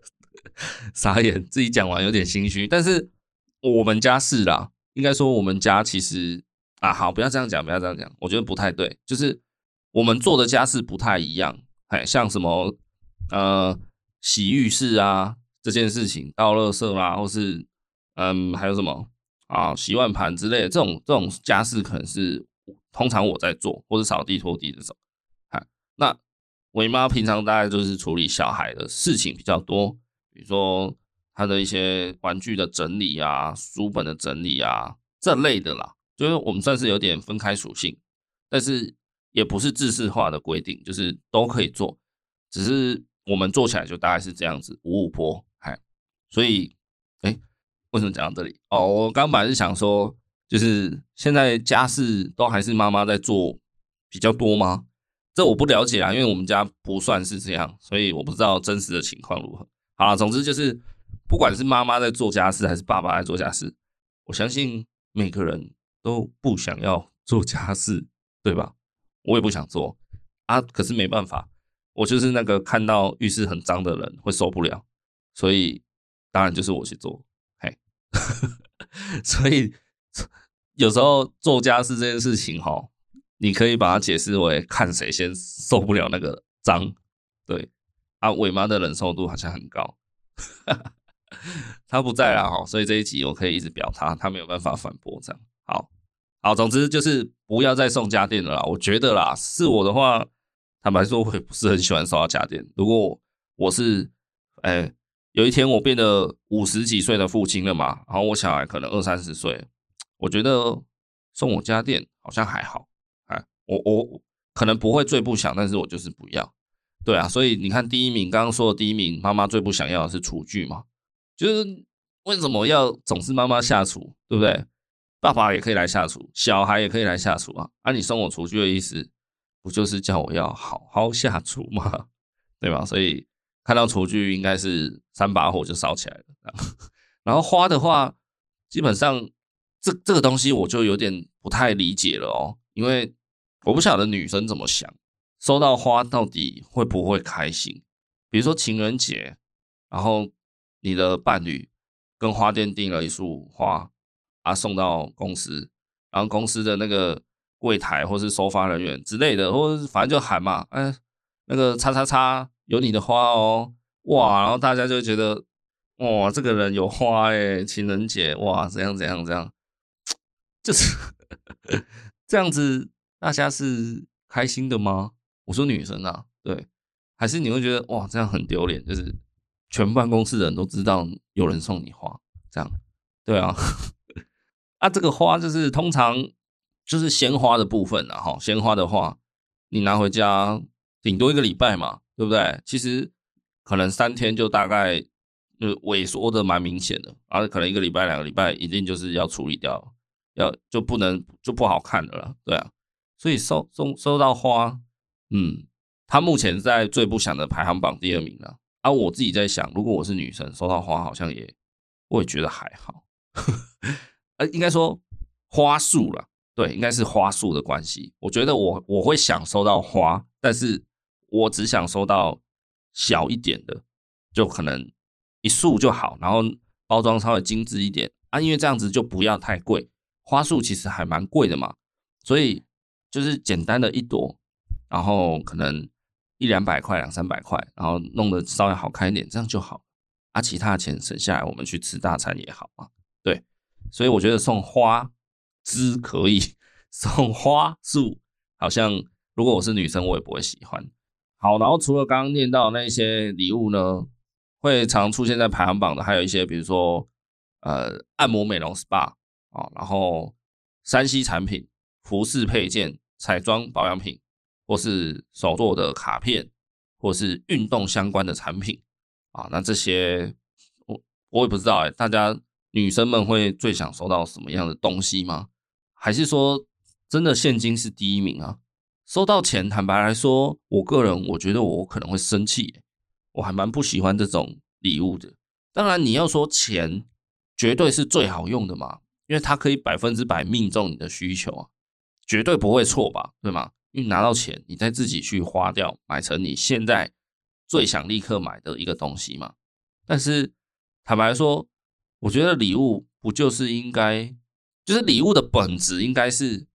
Speaker 1: 傻眼，自己讲完有点心虚，但是我们家是啦，应该说我们家其实啊，好，不要这样讲，不要这样讲，我觉得不太对，就是。我们做的家事不太一样，哎，像什么呃洗浴室啊这件事情，倒垃圾啦，或是嗯还有什么啊洗碗盘之类的这种这种家事，可能是通常我在做，或是扫地拖地这种。哎，那伟妈平常大概就是处理小孩的事情比较多，比如说他的一些玩具的整理啊、书本的整理啊这类的啦，就是我们算是有点分开属性，但是。也不是制式化的规定，就是都可以做，只是我们做起来就大概是这样子，五五坡，嗨，所以，哎、为什么讲到这里？哦，我刚本来是想说，就是现在家事都还是妈妈在做比较多吗？这我不了解啊，因为我们家不算是这样，所以我不知道真实的情况如何。好了，总之就是，不管是妈妈在做家事，还是爸爸在做家事，我相信每个人都不想要做家事，对吧？我也不想做啊，可是没办法，我就是那个看到浴室很脏的人会受不了，所以当然就是我去做，嘿，所以 有时候做家事这件事情齁，你可以把它解释为看谁先受不了那个脏，对，啊，伟妈的忍受度好像很高，他不在了哈，所以这一集我可以一直表他，他没有办法反驳这样，好。好，总之就是不要再送家电了啦。我觉得啦，是我的话，坦白说，我也不是很喜欢收到家电。如果我是，哎、欸，有一天我变得五十几岁的父亲了嘛，然后我小孩可能二三十岁，我觉得送我家电好像还好。我我可能不会最不想，但是我就是不要。对啊，所以你看，第一名刚刚说的第一名，妈妈最不想要的是厨具嘛，就是为什么要总是妈妈下厨，对不对？爸爸也可以来下厨，小孩也可以来下厨啊！啊，你送我厨具的意思，不就是叫我要好好下厨吗？对吧？所以看到厨具，应该是三把火就烧起来了。然后花的话，基本上这这个东西我就有点不太理解了哦，因为我不晓得女生怎么想，收到花到底会不会开心？比如说情人节，然后你的伴侣跟花店订了一束花。啊，送到公司，然后公司的那个柜台或是收发人员之类的，或者反正就喊嘛，哎，那个叉叉叉有你的花哦，哇，然后大家就觉得，哇，这个人有花哎，情人节哇，怎样怎样怎样，就是 这样子，大家是开心的吗？我说女生啊，对，还是你会觉得哇，这样很丢脸，就是全办公室的人都知道有人送你花，这样，对啊。啊，这个花就是通常就是鲜花的部分了哈。鲜花的话，你拿回家顶多一个礼拜嘛，对不对？其实可能三天就大概就萎缩的蛮明显的，而可能一个礼拜、两个礼拜一定就是要处理掉，要就不能就不好看的了，对啊。所以收收收到花，嗯，他目前在最不想的排行榜第二名了。啊，我自己在想，如果我是女生，收到花好像也我也觉得还好。呃，应该说花束了，对，应该是花束的关系。我觉得我我会想收到花，但是我只想收到小一点的，就可能一束就好，然后包装稍微精致一点啊，因为这样子就不要太贵。花束其实还蛮贵的嘛，所以就是简单的一朵，然后可能一两百块、两三百块，然后弄得稍微好看一点，这样就好。啊，其他的钱省下来，我们去吃大餐也好啊，对。所以我觉得送花枝可以，送花束好像如果我是女生，我也不会喜欢。好，然后除了刚刚念到那些礼物呢，会常出现在排行榜的，还有一些比如说呃按摩美容 SPA 啊，然后 3C 产品、服饰配件、彩妆保养品，或是手作的卡片，或是运动相关的产品啊，那这些我我也不知道哎、大家。女生们会最想收到什么样的东西吗？还是说真的现金是第一名啊。收到钱，坦白来说，我个人我觉得我可能会生气，我还蛮不喜欢这种礼物的。当然，你要说钱绝对是最好用的嘛，因为它可以百分之百命中你的需求啊，绝对不会错吧？对吗？因为拿到钱，你再自己去花掉，买成你现在最想立刻买的一个东西嘛。但是坦白说，我觉得礼物不就是应该，就是礼物的本质应该是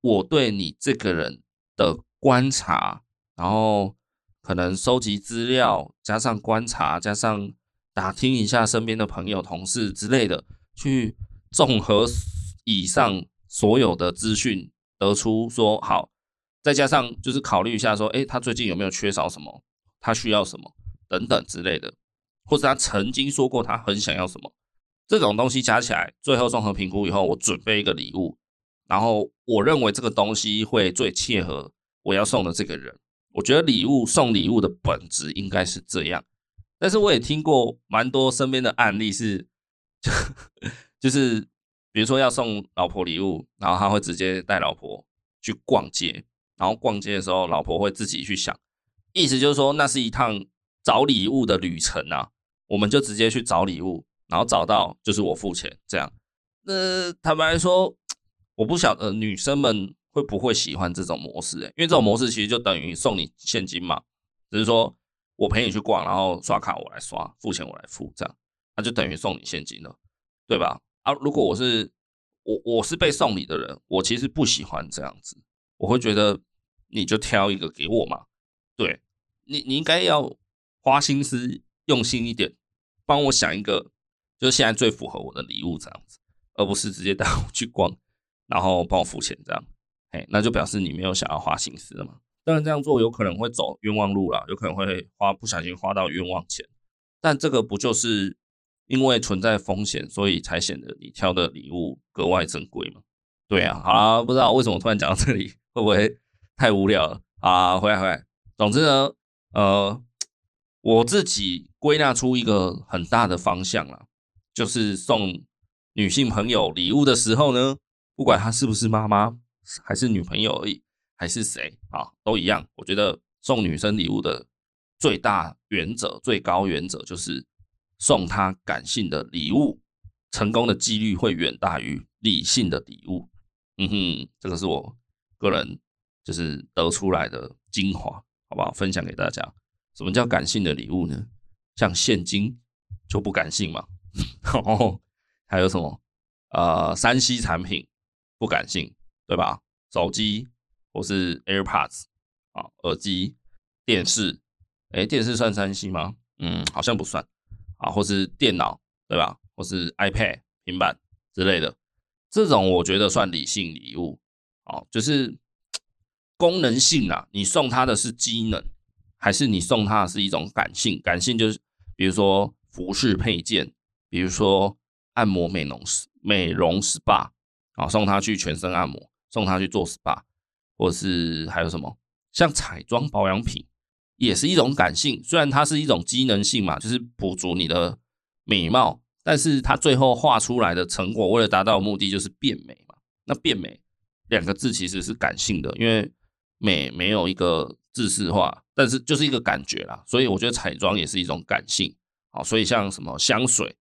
Speaker 1: 我对你这个人。的观察，然后可能收集资料，加上观察，加上打听一下身边的朋友、同事之类的，去综合以上所有的资讯，得出说好，再加上就是考虑一下说，诶，他最近有没有缺少什么，他需要什么等等之类的，或者他曾经说过他很想要什么，这种东西加起来，最后综合评估以后，我准备一个礼物。然后我认为这个东西会最切合我要送的这个人。我觉得礼物送礼物的本质应该是这样，但是我也听过蛮多身边的案例是，就就是比如说要送老婆礼物，然后他会直接带老婆去逛街，然后逛街的时候老婆会自己去想，意思就是说那是一趟找礼物的旅程啊，我们就直接去找礼物，然后找到就是我付钱这样。那坦白说。我不晓得女生们会不会喜欢这种模式，因为这种模式其实就等于送你现金嘛，只是说我陪你去逛，然后刷卡我来刷，付钱我来付，这样那就等于送你现金了，对吧？啊，如果我是我我是被送礼的人，我其实不喜欢这样子，我会觉得你就挑一个给我嘛，对你你应该要花心思用心一点，帮我想一个就是现在最符合我的礼物这样子，而不是直接带我去逛。然后帮我付钱，这样，哎，那就表示你没有想要花心思了嘛。当然这样做有可能会走冤枉路啦，有可能会花不小心花到冤枉钱。但这个不就是因为存在风险，所以才显得你挑的礼物格外珍贵嘛？对啊，好啦，不知道为什么突然讲到这里，会不会太无聊了啊？回来回来，总之呢，呃，我自己归纳出一个很大的方向啦，就是送女性朋友礼物的时候呢。不管她是不是妈妈，还是女朋友而已，还是谁啊，都一样。我觉得送女生礼物的最大原则、最高原则就是送他感性的礼物，成功的几率会远大于理性的礼物。嗯哼，这个是我个人就是得出来的精华，好不好？分享给大家。什么叫感性的礼物呢？像现金就不感性嘛。哦，还有什么？呃，3C 产品。不感性，对吧？手机或是 AirPods 啊，耳机、电视，诶，电视算 3C 吗？嗯，好像不算啊。或是电脑，对吧？或是 iPad、平板之类的，这种我觉得算理性礼物。哦，就是 功能性啊，你送他的是机能，还是你送他的是一种感性？感性就是比如说服饰配件，比如说按摩美容美容 SPA。啊，送他去全身按摩，送他去做 SPA，或者是还有什么像彩妆保养品，也是一种感性。虽然它是一种机能性嘛，就是补足你的美貌，但是它最后画出来的成果，为了达到目的就是变美嘛。那变美两个字其实是感性的，因为美没有一个字式化，但是就是一个感觉啦。所以我觉得彩妆也是一种感性。好，所以像什么香水、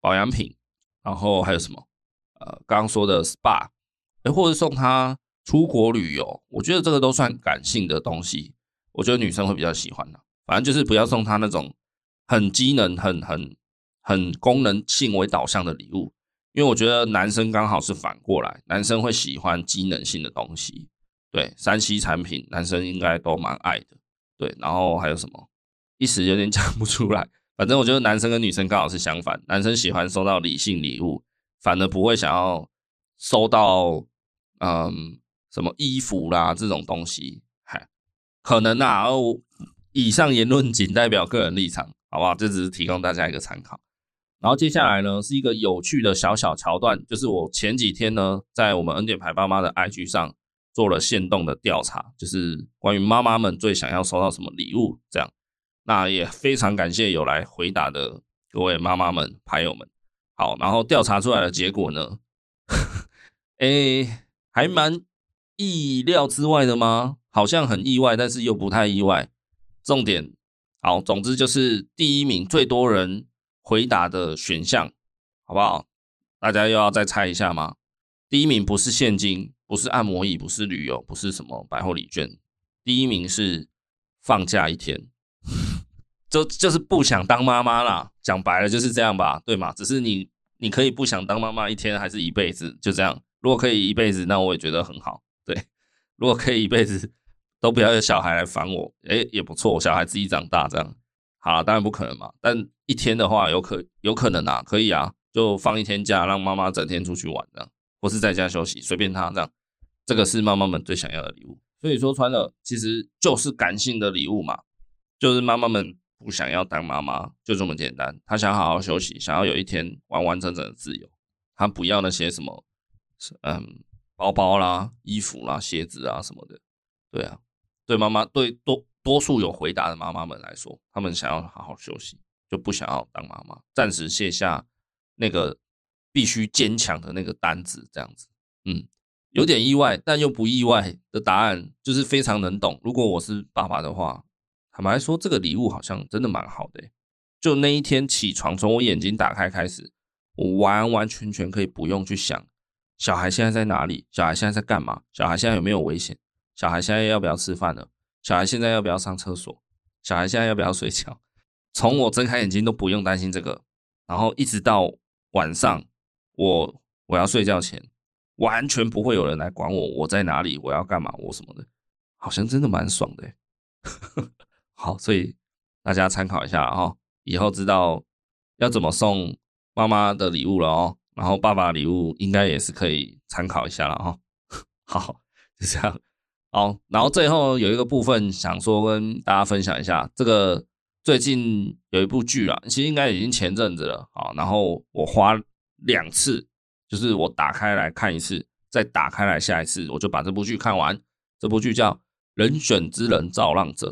Speaker 1: 保养品，然后还有什么？呃，刚刚说的 SPA，哎，或者送他出国旅游，我觉得这个都算感性的东西。我觉得女生会比较喜欢的。反正就是不要送他那种很机能、很很很功能性为导向的礼物，因为我觉得男生刚好是反过来，男生会喜欢机能性的东西。对三 C 产品，男生应该都蛮爱的。对，然后还有什么？一时有点 讲不出来。反正我觉得男生跟女生刚好是相反，男生喜欢收到理性礼物。反而不会想要收到，嗯，什么衣服啦这种东西，可能啊。以上言论仅代表个人立场，好不好？这只是提供大家一个参考。然后接下来呢，是一个有趣的小小桥段，就是我前几天呢，在我们恩典牌爸妈的 IG 上做了限动的调查，就是关于妈妈们最想要收到什么礼物，这样。那也非常感谢有来回答的各位妈妈们、牌友们。好，然后调查出来的结果呢，诶，还蛮意料之外的吗？好像很意外，但是又不太意外。重点好，总之就是第一名最多人回答的选项，好不好？大家又要再猜一下吗？第一名不是现金，不是按摩椅，不是旅游，不是什么百货礼券，第一名是放假一天，就就是不想当妈妈啦。讲白了就是这样吧，对吗？只是你你可以不想当妈妈一天，还是一辈子，就这样。如果可以一辈子，那我也觉得很好。对，如果可以一辈子都不要有小孩来烦我，诶，也不错。小孩自己长大这样，好了，当然不可能嘛。但一天的话，有可有可能啊，可以啊，就放一天假，让妈妈整天出去玩这样，或是在家休息，随便她这样。这个是妈妈们最想要的礼物。所以说穿了，其实就是感性的礼物嘛，就是妈妈们不想要当妈妈，就这么简单。她想好好休息，想要有一天完完整整的自由，她不要那些什么。嗯，包包啦、衣服啦、鞋子啊什么的，对啊，对妈妈，对多多数有回答的妈妈们来说，他们想要好好休息，就不想要当妈妈，暂时卸下那个必须坚强的那个担子，这样子，嗯，有点意外，但又不意外的答案，就是非常能懂。如果我是爸爸的话，坦白说，这个礼物好像真的蛮好的。就那一天起床，从我眼睛打开开始，我完完全全可以不用去想。小孩现在在哪里？小孩现在在干嘛？小孩现在有没有危险？小孩现在要不要吃饭了？小孩现在要不要上厕所？小孩现在要不要睡觉？从我睁开眼睛都不用担心这个，然后一直到晚上，我我要睡觉前，完全不会有人来管我，我在哪里？我要干嘛？我什么的，好像真的蛮爽的。好，所以大家参考一下哦，以后知道要怎么送妈妈的礼物了哦。然后爸爸礼物应该也是可以参考一下了哈。好，就这样。好，然后最后有一个部分想说跟大家分享一下，这个最近有一部剧啊，其实应该已经前阵子了啊。然后我花两次，就是我打开来看一次，再打开来下一次，我就把这部剧看完。这部剧叫《人选之人造浪者》，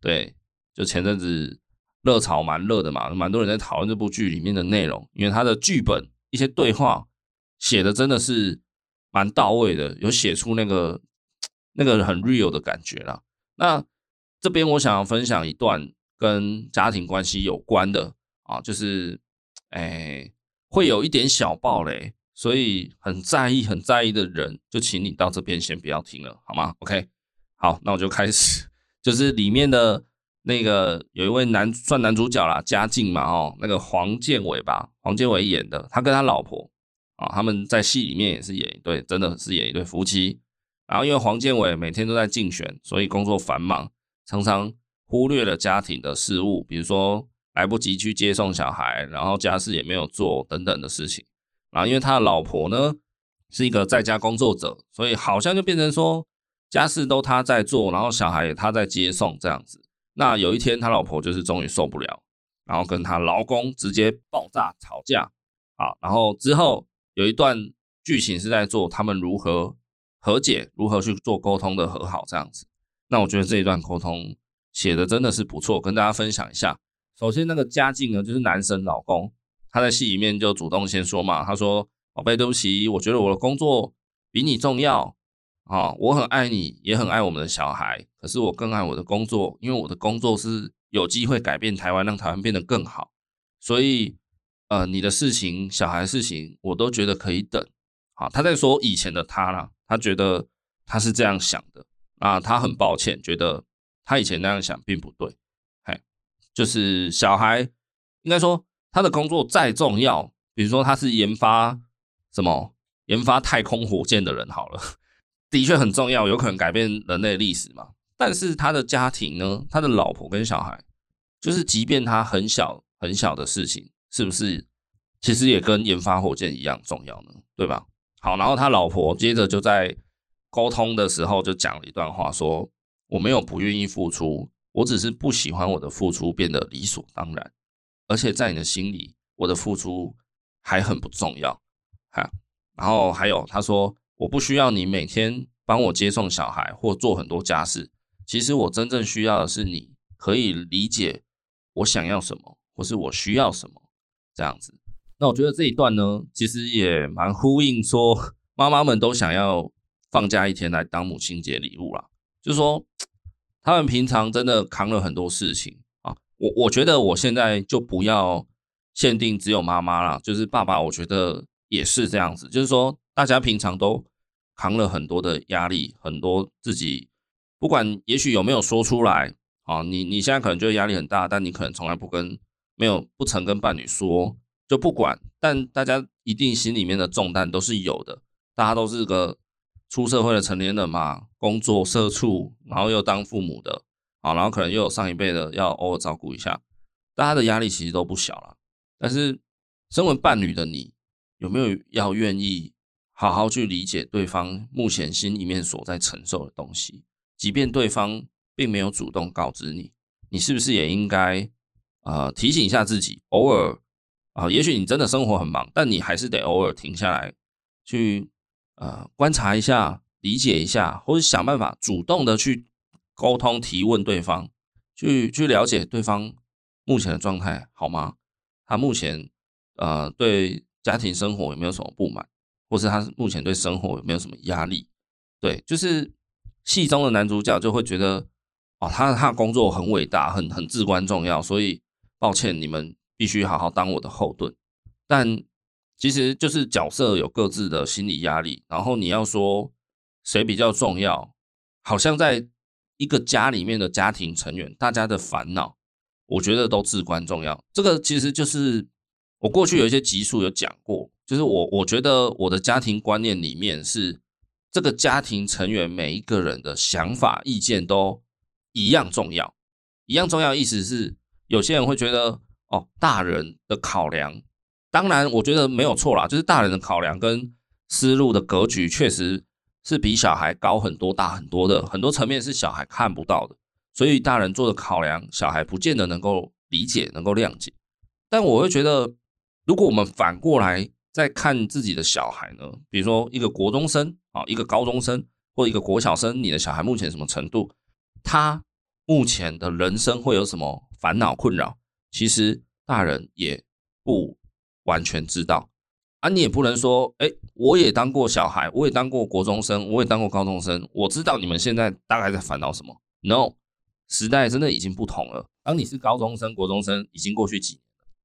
Speaker 1: 对，就前阵子热潮蛮热的嘛，蛮多人在讨论这部剧里面的内容，因为它的剧本。一些对话写的真的是蛮到位的，有写出那个那个很 real 的感觉啦。那这边我想要分享一段跟家庭关系有关的啊，就是哎会有一点小暴雷，所以很在意很在意的人，就请你到这边先不要听了，好吗？OK，好，那我就开始，就是里面的。那个有一位男算男主角啦，家竞嘛，哦，那个黄建伟吧，黄建伟演的，他跟他老婆啊，他们在戏里面也是演一对，真的是演一对夫妻。然后因为黄建伟每天都在竞选，所以工作繁忙，常常忽略了家庭的事务，比如说来不及去接送小孩，然后家事也没有做等等的事情。然后因为他的老婆呢是一个在家工作者，所以好像就变成说家事都他在做，然后小孩也他在接送这样子。那有一天，他老婆就是终于受不了，然后跟他老公直接爆炸吵架啊。然后之后有一段剧情是在做他们如何和解，如何去做沟通的和好这样子。那我觉得这一段沟通写的真的是不错，跟大家分享一下。首先，那个家竞呢，就是男生老公，他在戏里面就主动先说嘛，他说：“宝贝，对不起，我觉得我的工作比你重要。”啊、我很爱你，也很爱我们的小孩，可是我更爱我的工作，因为我的工作是有机会改变台湾，让台湾变得更好。所以，呃，你的事情、小孩的事情，我都觉得可以等。好，他在说以前的他啦，他觉得他是这样想的啊，他很抱歉，觉得他以前那样想并不对。嘿，就是小孩，应该说他的工作再重要，比如说他是研发什么，研发太空火箭的人，好了。的确很重要，有可能改变人类历史嘛。但是他的家庭呢？他的老婆跟小孩，就是即便他很小很小的事情，是不是其实也跟研发火箭一样重要呢？对吧？好，然后他老婆接着就在沟通的时候就讲了一段话，说：“我没有不愿意付出，我只是不喜欢我的付出变得理所当然，而且在你的心里，我的付出还很不重要。”哈，然后还有他说。我不需要你每天帮我接送小孩或做很多家事。其实我真正需要的是你可以理解我想要什么，或是我需要什么这样子。那我觉得这一段呢，其实也蛮呼应说妈妈们都想要放假一天来当母亲节礼物啦。就是说，他们平常真的扛了很多事情啊。我我觉得我现在就不要限定只有妈妈啦，就是爸爸，我觉得也是这样子。就是说，大家平常都扛了很多的压力，很多自己不管也许有没有说出来啊。你你现在可能觉得压力很大，但你可能从来不跟没有不曾跟伴侣说，就不管。但大家一定心里面的重担都是有的，大家都是个出社会的成年人嘛，工作社畜，然后又当父母的，啊，然后可能又有上一辈的要偶尔照顾一下，大家的压力其实都不小了。但是，身为伴侣的你，有没有要愿意好好去理解对方目前心里面所在承受的东西？即便对方并没有主动告知你，你是不是也应该呃提醒一下自己，偶尔。啊，也许你真的生活很忙，但你还是得偶尔停下来，去呃观察一下、理解一下，或者想办法主动的去沟通、提问对方，去去了解对方目前的状态好吗？他目前呃对家庭生活有没有什么不满，或是他目前对生活有没有什么压力？对，就是戏中的男主角就会觉得哦，他他的工作很伟大、很很至关重要，所以抱歉你们。必须好好当我的后盾，但其实就是角色有各自的心理压力。然后你要说谁比较重要，好像在一个家里面的家庭成员，大家的烦恼，我觉得都至关重要。这个其实就是我过去有一些集数有讲过，就是我我觉得我的家庭观念里面是这个家庭成员每一个人的想法意见都一样重要，一样重要。意思是有些人会觉得。哦，大人的考量，当然我觉得没有错啦，就是大人的考量跟思路的格局，确实是比小孩高很多、大很多的，很多层面是小孩看不到的，所以大人做的考量，小孩不见得能够理解、能够谅解。但我会觉得，如果我们反过来再看自己的小孩呢，比如说一个国中生啊，一个高中生或一个国小生，你的小孩目前什么程度？他目前的人生会有什么烦恼困扰？其实大人也不完全知道啊，你也不能说，哎，我也当过小孩，我也当过国中生，我也当过高中生，我知道你们现在大概在烦恼什么。No，时代真的已经不同了。当你是高中生、国中生，已经过去几年，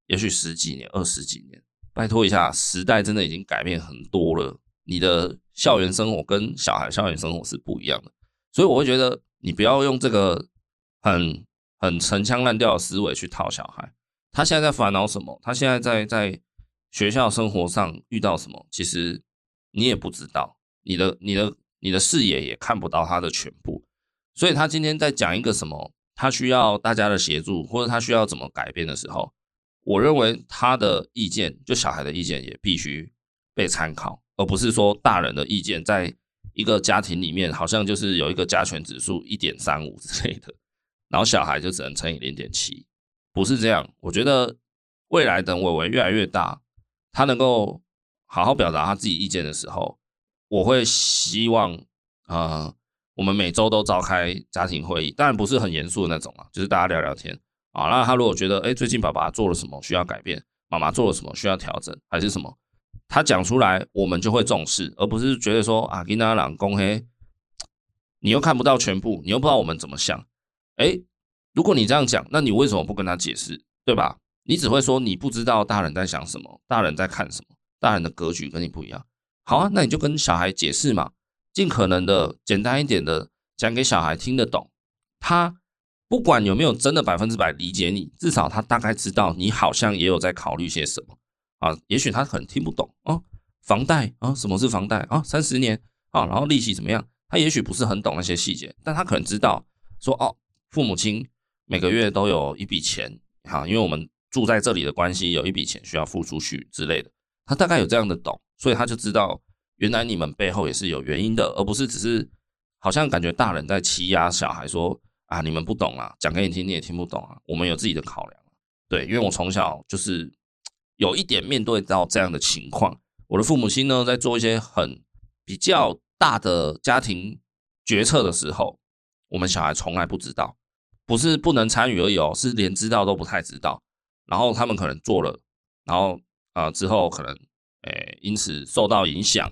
Speaker 1: 也许十几年、二十几年，拜托一下，时代真的已经改变很多了。你的校园生活跟小孩校园生活是不一样的，所以我会觉得你不要用这个很。很陈腔滥调的思维去套小孩，他现在在烦恼什么？他现在在在学校生活上遇到什么？其实你也不知道，你的你的你的视野也看不到他的全部。所以他今天在讲一个什么，他需要大家的协助，或者他需要怎么改变的时候，我认为他的意见，就小孩的意见也必须被参考，而不是说大人的意见，在一个家庭里面好像就是有一个加权指数一点三五之类的。然后小孩就只能乘以零点七，不是这样。我觉得未来等伟伟越来越大，他能够好好表达他自己意见的时候，我会希望啊、呃，我们每周都召开家庭会议，当然不是很严肃的那种啊，就是大家聊聊天啊。那他如果觉得，哎，最近爸爸做了什么需要改变，妈妈做了什么需要调整，还是什么，他讲出来，我们就会重视，而不是觉得说啊，跟他讲公黑，你又看不到全部，你又不知道我们怎么想。哎，如果你这样讲，那你为什么不跟他解释，对吧？你只会说你不知道大人在想什么，大人在看什么，大人的格局跟你不一样。好啊，那你就跟小孩解释嘛，尽可能的简单一点的讲给小孩听得懂。他不管有没有真的百分之百理解你，至少他大概知道你好像也有在考虑些什么啊。也许他可能听不懂哦，房贷啊，什么是房贷啊？三十年啊，然后利息怎么样？他也许不是很懂那些细节，但他可能知道说哦。父母亲每个月都有一笔钱，哈，因为我们住在这里的关系，有一笔钱需要付出去之类的。他大概有这样的懂，所以他就知道原来你们背后也是有原因的，而不是只是好像感觉大人在欺压小孩，说啊，你们不懂啊，讲给你听你也听不懂啊。我们有自己的考量，对，因为我从小就是有一点面对到这样的情况，我的父母亲呢，在做一些很比较大的家庭决策的时候，我们小孩从来不知道。不是不能参与而已哦，是连知道都不太知道。然后他们可能做了，然后啊、呃、之后可能诶因此受到影响。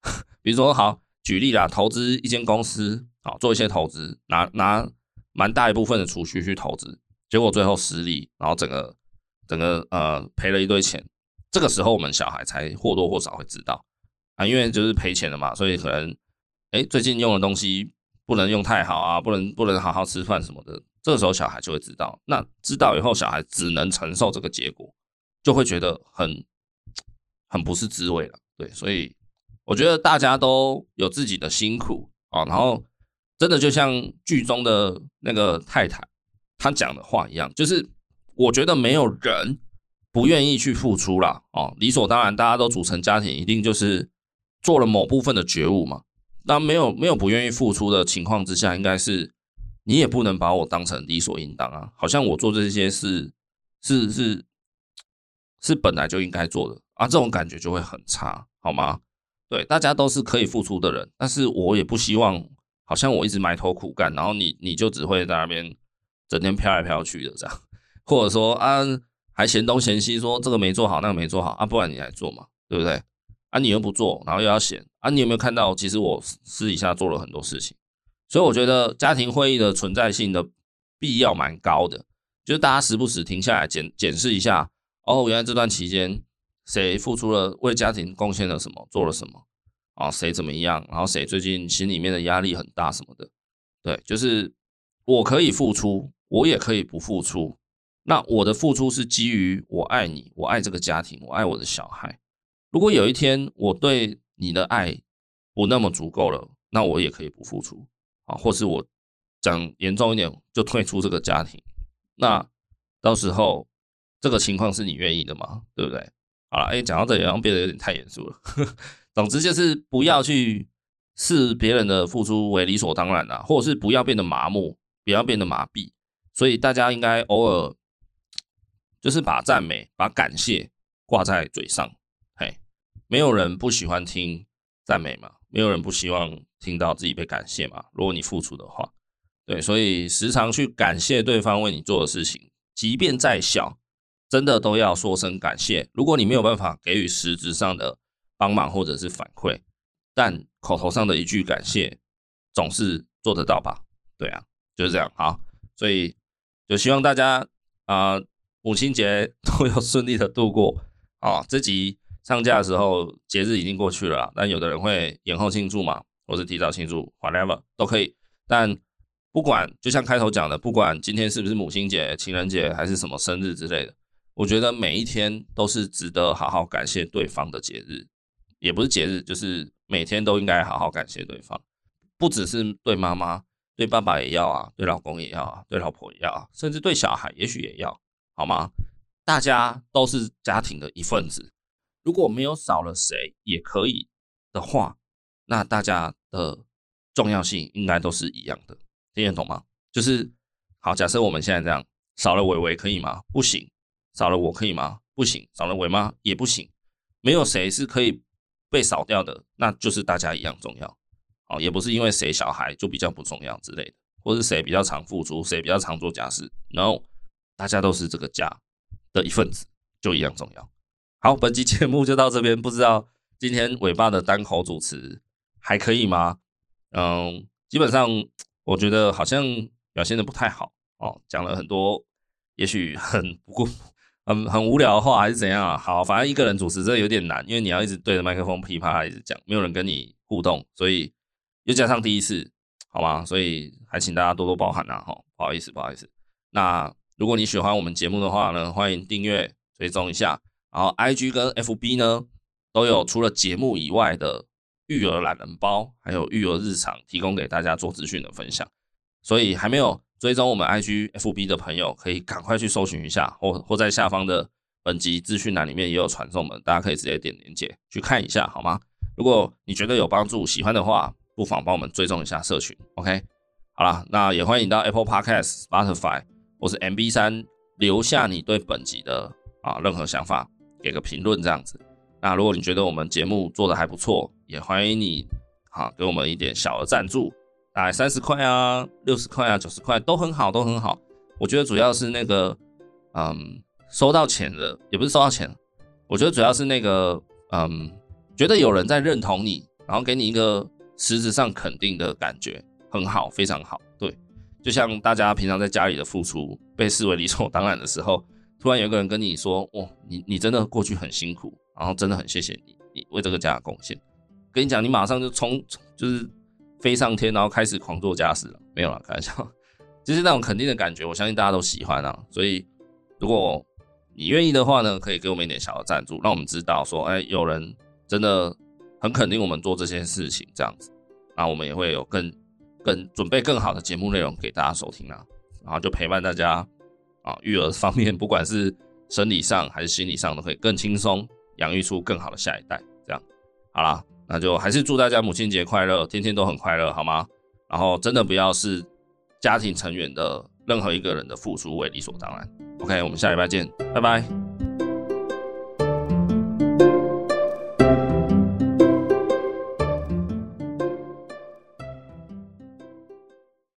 Speaker 1: 比如说，好，举例啦，投资一间公司啊，做一些投资，拿拿蛮大一部分的储蓄去投资，结果最后失利，然后整个整个呃赔了一堆钱。这个时候我们小孩才或多或少会知道啊，因为就是赔钱了嘛，所以可能哎最近用的东西不能用太好啊，不能不能好好吃饭什么的。这时候小孩就会知道，那知道以后小孩只能承受这个结果，就会觉得很很不是滋味了。对，所以。我觉得大家都有自己的辛苦啊，然后真的就像剧中的那个太太她讲的话一样，就是我觉得没有人不愿意去付出啦。哦，理所当然，大家都组成家庭，一定就是做了某部分的觉悟嘛。那没有没有不愿意付出的情况之下，应该是你也不能把我当成理所应当啊，好像我做这些事是是是是本来就应该做的啊，这种感觉就会很差，好吗？对，大家都是可以付出的人，但是我也不希望，好像我一直埋头苦干，然后你你就只会在那边整天飘来飘去的这样，或者说啊，还嫌东嫌西，说这个没做好，那个没做好啊，不然你来做嘛，对不对？啊，你又不做，然后又要嫌啊，你有没有看到？其实我私底下做了很多事情，所以我觉得家庭会议的存在性的必要蛮高的，就是大家时不时停下来检检视一下，哦，原来这段期间。谁付出了，为家庭贡献了什么，做了什么啊？谁怎么样？然后谁最近心里面的压力很大什么的？对，就是我可以付出，我也可以不付出。那我的付出是基于我爱你，我爱这个家庭，我爱我的小孩。如果有一天我对你的爱不那么足够了，那我也可以不付出啊，或是我讲严重一点，就退出这个家庭。那到时候这个情况是你愿意的吗？对不对？好了，哎，讲到这里，好像变得有点太严肃了。总之就是不要去视别人的付出为理所当然啊，或者是不要变得麻木，不要变得麻痹。所以大家应该偶尔就是把赞美、把感谢挂在嘴上。没有人不喜欢听赞美嘛，没有人不希望听到自己被感谢嘛。如果你付出的话，对，所以时常去感谢对方为你做的事情，即便再小。真的都要说声感谢。如果你没有办法给予实质上的帮忙或者是反馈，但口头上的一句感谢总是做得到吧？对啊，就是这样。好，所以就希望大家啊、母亲节都有顺利的度过。啊，这集上架的时候节日已经过去了，但有的人会延后庆祝嘛，或是提早庆祝，whatever 都可以。但不管，就像开头讲的，不管今天是不是母亲节、情人节还是什么生日之类的。我觉得每一天都是值得好好感谢对方的节日，也不是节日，就是每天都应该好好感谢对方。不只是对妈妈，对爸爸也要啊，对老公也要啊，对老婆也要啊，甚至对小孩也许也要，好吗？大家都是家庭的一份子，如果没有少了谁也可以的话，那大家的重要性应该都是一样的，听得懂吗？就是好，假设我们现在这样，少了伟伟可以吗？不行。少了我可以吗？不行。少了伟吗也不行。没有谁是可以被少掉的，那就是大家一样重要。哦，也不是因为谁小孩就比较不重要之类的，或是谁比较常付出，谁比较常做家事。No，大家都是这个家的一份子，就一样重要。好，本期节目就到这边。不知道今天伟爸的单口主持还可以吗？嗯，基本上我觉得好像表现的不太好哦，讲了很多，也许很不过。很很无聊的话还是怎样啊？好，反正一个人主持这有点难，因为你要一直对着麦克风噼啪一直讲，没有人跟你互动，所以又加上第一次，好吗？所以还请大家多多包涵呐，哈，不好意思，不好意思。那如果你喜欢我们节目的话呢，欢迎订阅追踪一下，然后 IG 跟 FB 呢都有除了节目以外的育儿懒人包，还有育儿日常提供给大家做资讯的分享，所以还没有。追踪我们 IG、FB 的朋友，可以赶快去搜寻一下，或或在下方的本集资讯栏里面也有传送门，大家可以直接点连接去看一下，好吗？如果你觉得有帮助、喜欢的话，不妨帮我们追踪一下社群，OK？好啦，那也欢迎到 Apple Podcast、Spotify 或是 MB 三留下你对本集的啊任何想法，给个评论这样子。那如果你觉得我们节目做的还不错，也欢迎你哈给我们一点小额赞助。大概三十块啊，六十块啊，九十块都很好，都很好。我觉得主要是那个，嗯，收到钱的也不是收到钱，我觉得主要是那个，嗯，觉得有人在认同你，然后给你一个实质上肯定的感觉很好，非常好。对，就像大家平常在家里的付出被视为理所当然的时候，突然有个人跟你说：“哦，你你真的过去很辛苦，然后真的很谢谢你，你为这个家的贡献。”跟你讲，你马上就冲，就是飞上天，然后开始狂做家事了。没有了，开玩笑，就是那种肯定的感觉，我相信大家都喜欢啊。所以，如果你愿意的话呢，可以给我们一点小的赞助，让我们知道说，哎，有人真的很肯定我们做这些事情，这样子，那我们也会有更更准备更好的节目内容给大家收听啊，然后就陪伴大家啊，育儿方面，不管是生理上还是心理上，都可以更轻松，养育出更好的下一代。这样，好啦，那就还是祝大家母亲节快乐，天天都很快乐，好吗？然后真的不要是家庭成员的任何一个人的付出为理所当然。OK，我们下礼拜见，拜拜。